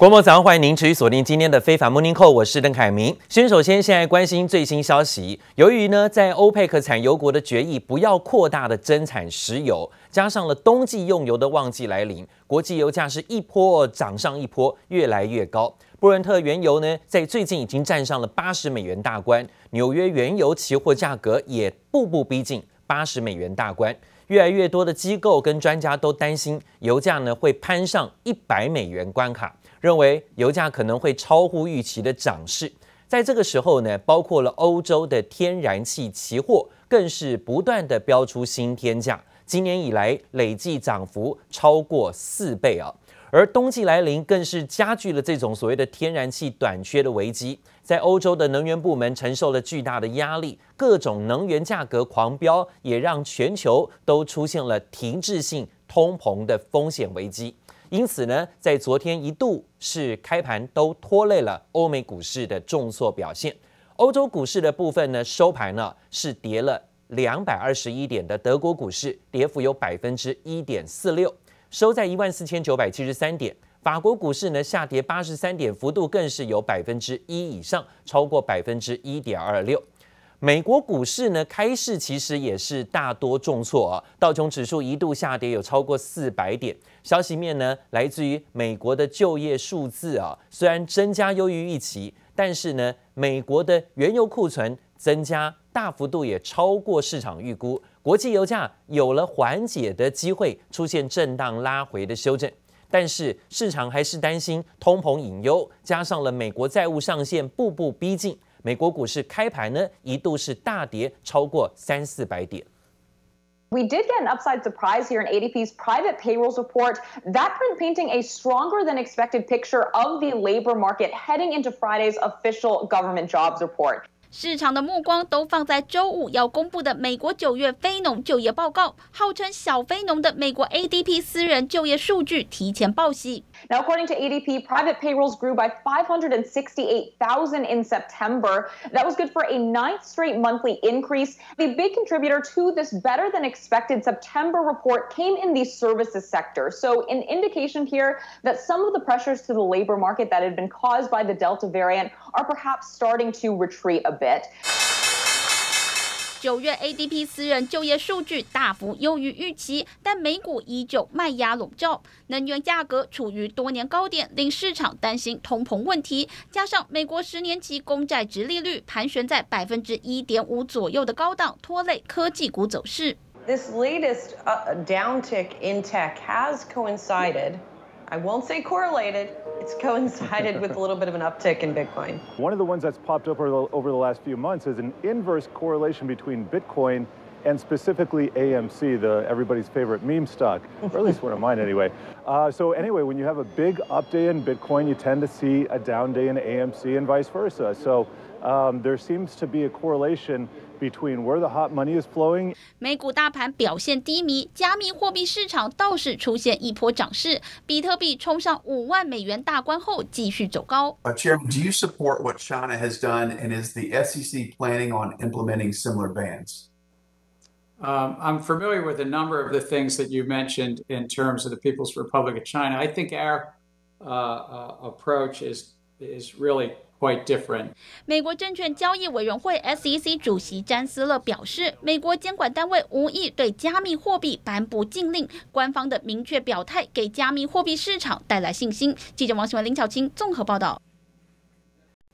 国贸早上欢迎您持续锁定今天的非凡 Morning Call，我是邓凯明。先首先现在关心最新消息，由于呢在欧佩克产油国的决议不要扩大的增产石油，加上了冬季用油的旺季来临，国际油价是一波涨上一波，越来越高。布伦特原油呢在最近已经站上了八十美元大关，纽约原油期货价格也步步逼近八十美元大关。越来越多的机构跟专家都担心油价呢会攀上一百美元关卡。认为油价可能会超乎预期的涨势，在这个时候呢，包括了欧洲的天然气期货更是不断的飙出新天价，今年以来累计涨幅超过四倍啊！而冬季来临更是加剧了这种所谓的天然气短缺的危机，在欧洲的能源部门承受了巨大的压力，各种能源价格狂飙，也让全球都出现了停滞性通膨的风险危机。因此呢，在昨天一度是开盘都拖累了欧美股市的重挫表现。欧洲股市的部分呢，收盘呢是跌了两百二十一点的德国股市，跌幅有百分之一点四六，收在一万四千九百七十三点。法国股市呢下跌八十三点，幅度更是有百分之一以上，超过百分之一点二六。美国股市呢，开市其实也是大多重挫啊，道琼指数一度下跌有超过四百点。消息面呢，来自于美国的就业数字啊，虽然增加优于预期，但是呢，美国的原油库存增加大幅度也超过市场预估，国际油价有了缓解的机会，出现震荡拉回的修正。但是市场还是担心通膨隐忧，加上了美国债务上限步步逼近。美国股市开盘呢，一度是大跌超过三四百点。We did get an upside surprise here in ADP's private payrolls report, that print painting a stronger than expected picture of the labor market heading into Friday's official government jobs report. 市场的目光都放在周五要公布的美国九月非农就业报告，号称小非农的美国 ADP 私人就业数据提前报喜。Now, according to ADP, private payrolls grew by 568,000 in September. That was good for a ninth straight monthly increase. The big contributor to this better than expected September report came in the services sector. So, an indication here that some of the pressures to the labor market that had been caused by the Delta variant are perhaps starting to retreat a bit. 九月 ADP 私人就业数据大幅优于预期，但美股依旧卖压笼罩，能源价格处于多年高点，令市场担心通膨问题。加上美国十年期公债殖利率盘旋在百分之一点五左右的高档，拖累科技股走势。This latest downtick in tech has coincided. I won't say correlated. It's coincided with a little bit of an uptick in Bitcoin. One of the ones that's popped up over the, over the last few months is an inverse correlation between Bitcoin and specifically AMC, the everybody's favorite meme stock, or at least one of mine anyway. Uh, so anyway, when you have a big up day in Bitcoin, you tend to see a down day in AMC and vice versa. So um, there seems to be a correlation between where the hot money is flowing. 美股大盘表现低迷，加密货币市场倒是出现一波涨势，比特币冲上五万美元大关后继续走高。Uh, Chairman, do you support what China has done, and is the SEC planning on implementing similar bans? Um, I'm familiar with a number of the things that you mentioned in terms of the People's Republic of China. I think our uh, uh, approach is is really quite different. 美国证券交易委员会 SEC 主席詹斯勒表示，美国监管单位无意对加密货币颁布禁令，官方的明确表态给加密货币市场带来信心。记者王新文、林巧清综合报道。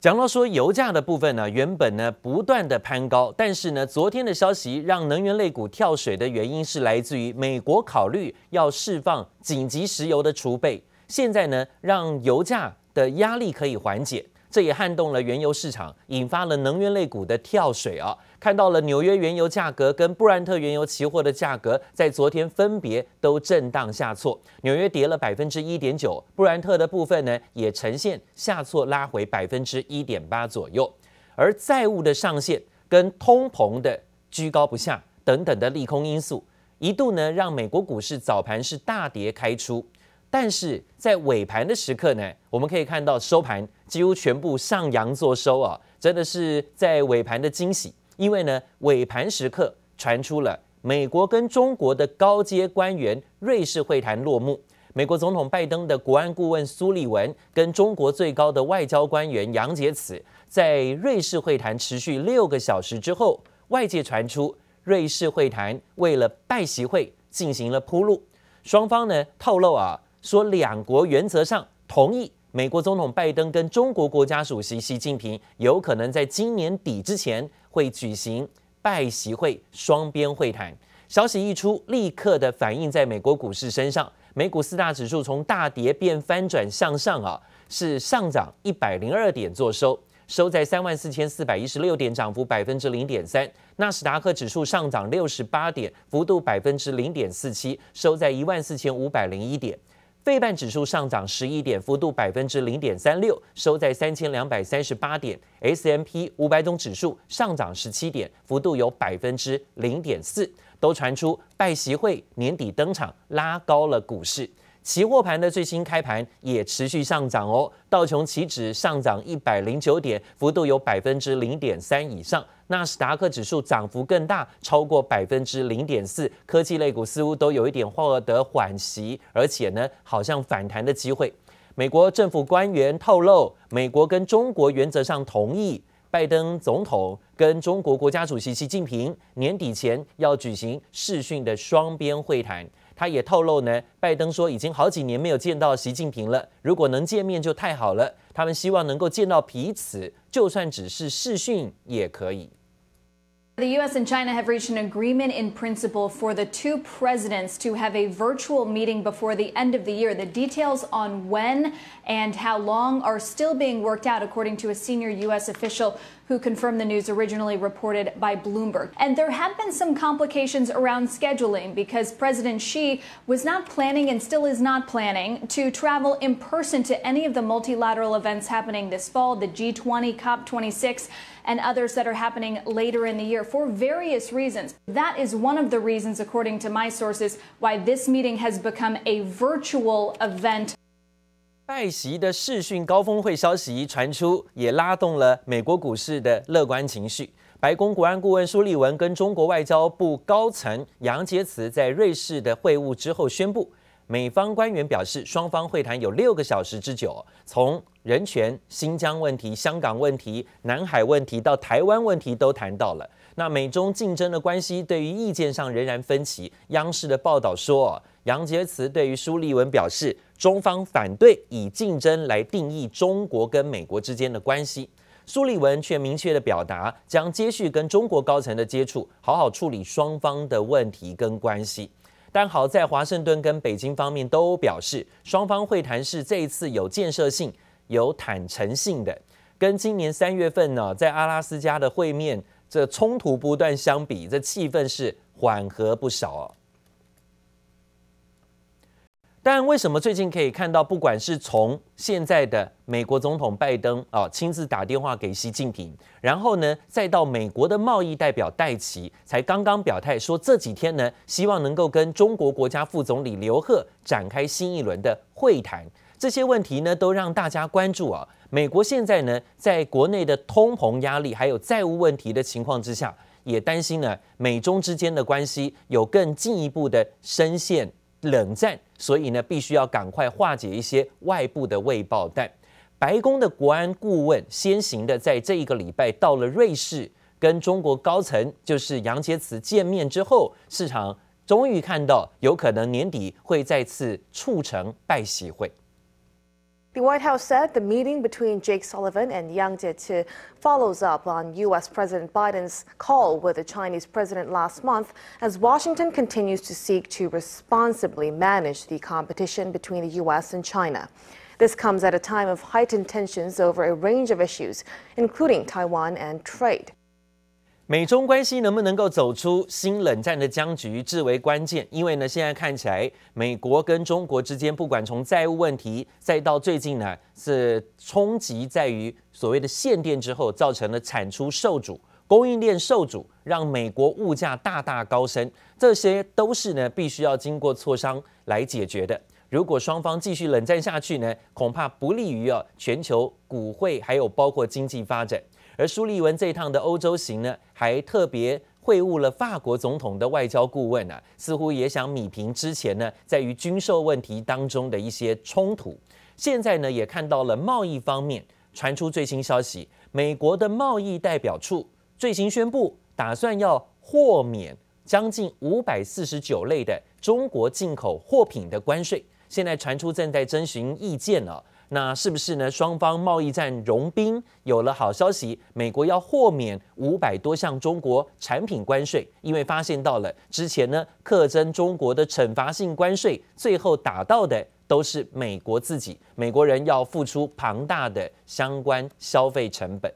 讲到说油价的部分呢，原本呢不断的攀高，但是呢，昨天的消息让能源类股跳水的原因是来自于美国考虑要释放紧急石油的储备，现在呢让油价的压力可以缓解。这也撼动了原油市场，引发了能源类股的跳水啊！看到了纽约原油价格跟布兰特原油期货的价格在昨天分别都震荡下挫，纽约跌了百分之一点九，布兰特的部分呢也呈现下挫，拉回百分之一点八左右。而债务的上限跟通膨的居高不下等等的利空因素，一度呢让美国股市早盘是大跌开出。但是在尾盘的时刻呢，我们可以看到收盘几乎全部上扬做收啊，真的是在尾盘的惊喜。因为呢，尾盘时刻传出了美国跟中国的高阶官员瑞士会谈落幕，美国总统拜登的国安顾问苏利文跟中国最高的外交官员杨洁篪在瑞士会谈持续六个小时之后，外界传出瑞士会谈为了拜习会进行了铺路。双方呢透露啊，说两国原则上同意美国总统拜登跟中国国家主席习近平有可能在今年底之前会举行拜习会双边会谈。消息一出，立刻的反映在美国股市身上，美股四大指数从大跌变翻转向上啊，是上涨一百零二点做收，收在三万四千四百一十六点，涨幅百分之零点三。纳斯达克指数上涨六十八点，幅度百分之零点四七，收在一万四千五百零一点。费半指数上涨十一点，幅度百分之零点三六，收在三千两百三十八点。S M P 五百种指数上涨十七点，幅度有百分之零点四。都传出拜习会年底登场，拉高了股市。期货盘的最新开盘也持续上涨哦，道琼期指上涨一百零九点，幅度有百分之零点三以上。纳斯达克指数涨幅更大，超过百分之零点四。科技类股似乎都有一点获得缓息，而且呢，好像反弹的机会。美国政府官员透露，美国跟中国原则上同意。拜登总统跟中国国家主席习近平年底前要举行视讯的双边会谈。他也透露呢，拜登说已经好几年没有见到习近平了，如果能见面就太好了。他们希望能够见到彼此，就算只是视讯也可以。The U.S. and China have reached an agreement in principle for the two presidents to have a virtual meeting before the end of the year. The details on when and how long are still being worked out, according to a senior U.S. official who confirmed the news originally reported by Bloomberg. And there have been some complications around scheduling because President Xi was not planning and still is not planning to travel in person to any of the multilateral events happening this fall, the G20, COP26 and others that are happening later in the year for various reasons. That is one of the reasons, according to my sources, why this meeting has become a virtual event. 拜习的视讯高峰会消息传出，也拉动了美国股市的乐观情绪。白宫国安顾问苏利文跟中国外交部高层杨洁篪在瑞士的会晤之后宣布。 美方官员表示，双方会谈有六个小时之久，从人权、新疆问题、香港问题、南海问题到台湾问题都谈到了。那美中竞争的关系对于意见上仍然分歧。央视的报道说，杨洁篪对于苏利文表示，中方反对以竞争来定义中国跟美国之间的关系。苏利文却明确的表达，将接续跟中国高层的接触，好好处理双方的问题跟关系。但好在华盛顿跟北京方面都表示，双方会谈是这一次有建设性、有坦诚性的，跟今年三月份呢在阿拉斯加的会面这冲突不断相比，这气氛是缓和不少哦。但为什么最近可以看到，不管是从现在的美国总统拜登啊亲自打电话给习近平，然后呢，再到美国的贸易代表戴琪，才刚刚表态说这几天呢，希望能够跟中国国家副总理刘鹤展开新一轮的会谈。这些问题呢，都让大家关注啊。美国现在呢，在国内的通膨压力还有债务问题的情况之下，也担心呢，美中之间的关系有更进一步的深陷冷战，所以呢，必须要赶快化解一些外部的未爆弹。白宫的国安顾问先行的在这一个礼拜到了瑞士，跟中国高层就是杨洁篪见面之后，市场终于看到有可能年底会再次促成拜喜会。The White House said the meeting between Jake Sullivan and Yang Jiechi follows up on U.S. President Biden's call with the Chinese president last month as Washington continues to seek to responsibly manage the competition between the U.S. and China. This comes at a time of heightened tensions over a range of issues, including Taiwan and trade. 美中关系能不能够走出新冷战的僵局至为关键，因为呢，现在看起来美国跟中国之间，不管从债务问题，再到最近呢是冲击在于所谓的限电之后，造成了产出受阻、供应链受阻，让美国物价大大高升，这些都是呢必须要经过磋商来解决的。如果双方继续冷战下去呢，恐怕不利于啊全球股汇还有包括经济发展。而苏利文这一趟的欧洲行呢，还特别会晤了法国总统的外交顾问啊，似乎也想弭平之前呢在于军售问题当中的一些冲突。现在呢也看到了贸易方面传出最新消息，美国的贸易代表处最新宣布，打算要豁免将近五百四十九类的中国进口货品的关税。现在传出正在征询意见了。那是不是呢？双方贸易战融冰，有了好消息，美国要豁免五百多项中国产品关税，因为发现到了之前呢，课征中国的惩罚性关税，最后打到的都是美国自己，美国人要付出庞大的相关消费成本。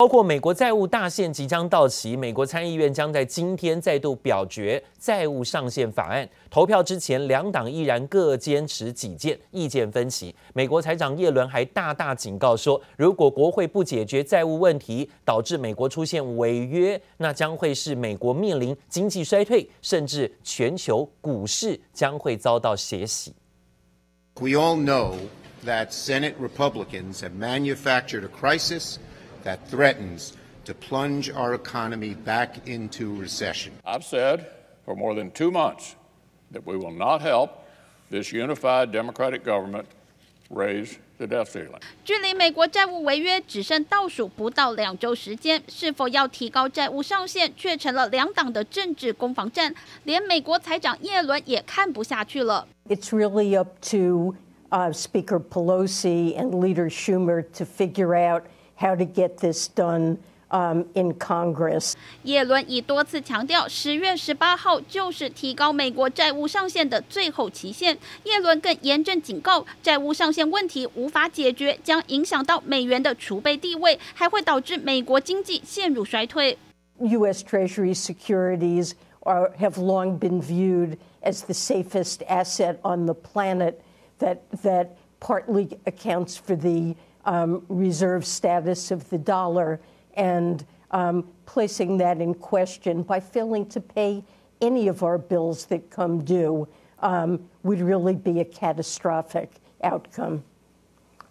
包括美国债务大限即将到期，美国参议院将在今天再度表决债务上限法案。投票之前，两党依然各坚持己见，意见分歧。美国财长耶伦还大大警告说，如果国会不解决债务问题，导致美国出现违约，那将会是美国面临经济衰退，甚至全球股市将会遭到血洗。We all know that Senate Republicans have manufactured a crisis. that threatens to plunge our economy back into recession. I've said for more than two months that we will not help this unified democratic government raise the debt ceiling. 距离美国债务违约只剩倒数不到两周时间，是否要提高债务上限，却成了两党的政治攻防战。连美国财长耶伦也看不下去了。It's really up to uh, Speaker Pelosi and Leader Schumer to figure out how to get this done um, in Congress. 耶伦已多次强调，十月十八号就是提高美国债务上限的最后期限。耶伦更严正警告，债务上限问题无法解决，将影响到美元的储备地位，还会导致美国经济陷入衰退。U.S. Treasury securities are, have long been viewed as the safest asset on the planet that, that partly accounts for the um, reserve status of the dollar and um, placing that in question by failing to pay any of our bills that come due um, would really be a catastrophic outcome.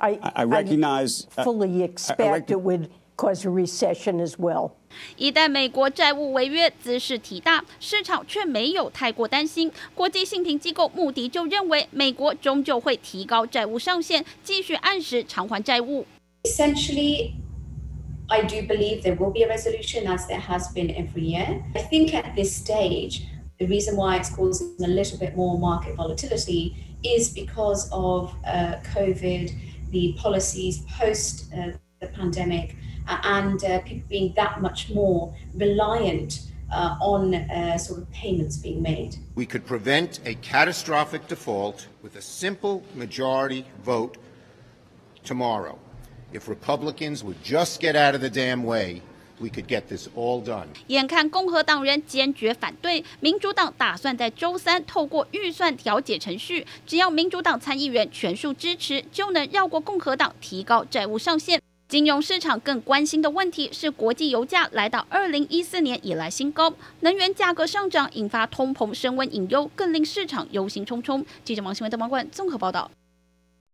I, I recognize. I fully expect I, rec- it would cause a recession as well. 一旦美国债务违约兹事体大，市场却没有太过担心。国际信评机构穆迪就认为，美国终究会提高债务上限，继续按时偿还债务。Essentially, I do believe there will be a resolution, as there has been every year. I think at this stage, the reason why it's causing a little bit more market volatility is because of uh, COVID, the policies post uh, the pandemic. and uh, people being that much more reliant uh, on uh, sort of payments being made. We could prevent a catastrophic default with a simple majority vote tomorrow. If Republicans would just get out of the damn way, we could get this all done. 眼看共和党人坚决反对，民主党打算在周三透过预算调解程序，只要民主党参议员全数支持，就能绕过共和党提高债务上限。 金融市场更关心的问题是，国际油价来到二零一四年以来新高，能源价格上涨引发通膨升温隐忧，更令市场忧心忡忡。记者王新文、邓宝冠综合报道。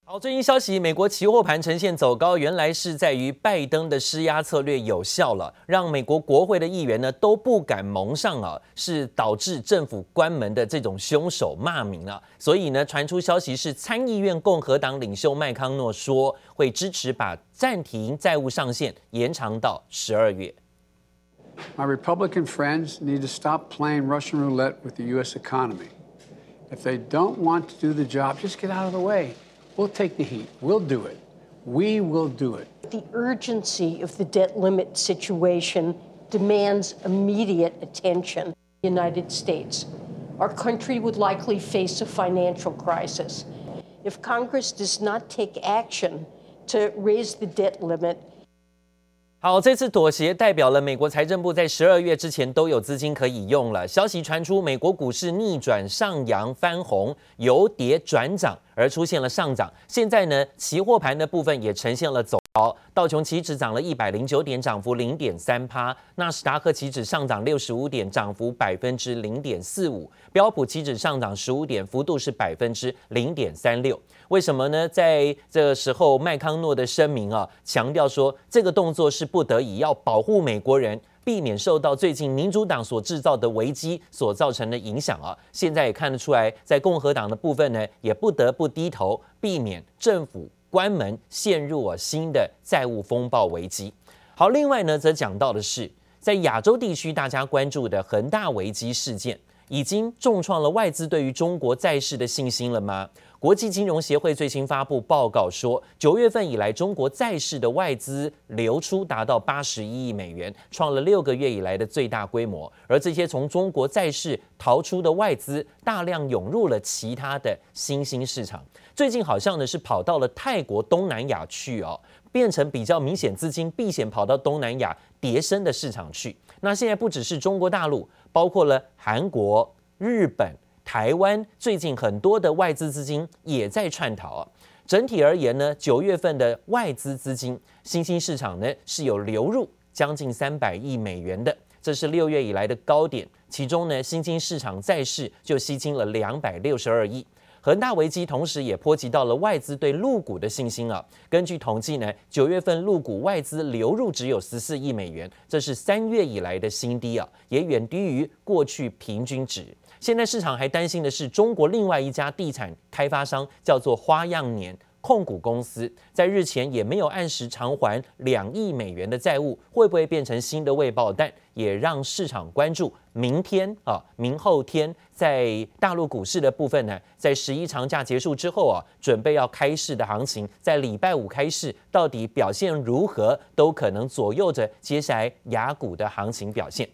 好，最新消息，美国期货盘呈现走高，原来是在于拜登的施压策略有效了，让美国国会的议员呢都不敢蒙上啊，是导致政府关门的这种凶手骂名了。所以呢，传出消息是参议院共和党领袖麦康诺说会支持把暂停债务上限延长到十二月。My Republican friends need to stop playing Russian roulette with the U.S. economy. If they don't want to do the job, just get out of the way. We'll take the heat. We'll do it. We will do it. The urgency of the debt limit situation demands immediate attention. United States. Our country would likely face a financial crisis. If Congress does not take action to raise the debt limit, 好，这次妥协代表了美国财政部在十二月之前都有资金可以用了。消息传出，美国股市逆转上扬翻红，由跌转涨，而出现了上涨。现在呢，期货盘的部分也呈现了走。好，道琼期指涨了一百零九点，涨幅零点三趴；纳斯达克期指上涨六十五点，涨幅百分之零点四五；标普期指上涨十五点，幅度是百分之零点三六。为什么呢？在这时候，麦康诺的声明啊，强调说这个动作是不得已，要保护美国人，避免受到最近民主党所制造的危机所造成的影响啊。现在也看得出来，在共和党的部分呢，也不得不低头，避免政府。关门，陷入了新的债务风暴危机。好，另外呢，则讲到的是，在亚洲地区大家关注的恒大危机事件，已经重创了外资对于中国债市的信心了吗？国际金融协会最新发布报告说，九月份以来，中国债市的外资流出达到八十一亿美元，创了六个月以来的最大规模。而这些从中国债市逃出的外资，大量涌入了其他的新兴市场。最近好像呢是跑到了泰国、东南亚去哦，变成比较明显资金避险跑到东南亚叠升的市场去。那现在不只是中国大陆，包括了韩国、日本。台湾最近很多的外资资金也在串逃啊。整体而言呢，九月份的外资资金新兴市场呢是有流入将近三百亿美元的，这是六月以来的高点。其中呢，新兴市场债市就吸金了两百六十二亿。恒大危机同时也波及到了外资对入股的信心啊。根据统计呢，九月份入股外资流入只有十四亿美元，这是三月以来的新低啊，也远低于过去平均值。现在市场还担心的是，中国另外一家地产开发商叫做花样年控股公司，在日前也没有按时偿还两亿美元的债务，会不会变成新的未爆弹？也让市场关注明天啊，明后天在大陆股市的部分呢，在十一长假结束之后啊，准备要开市的行情，在礼拜五开市到底表现如何，都可能左右着接下来雅股的行情表现。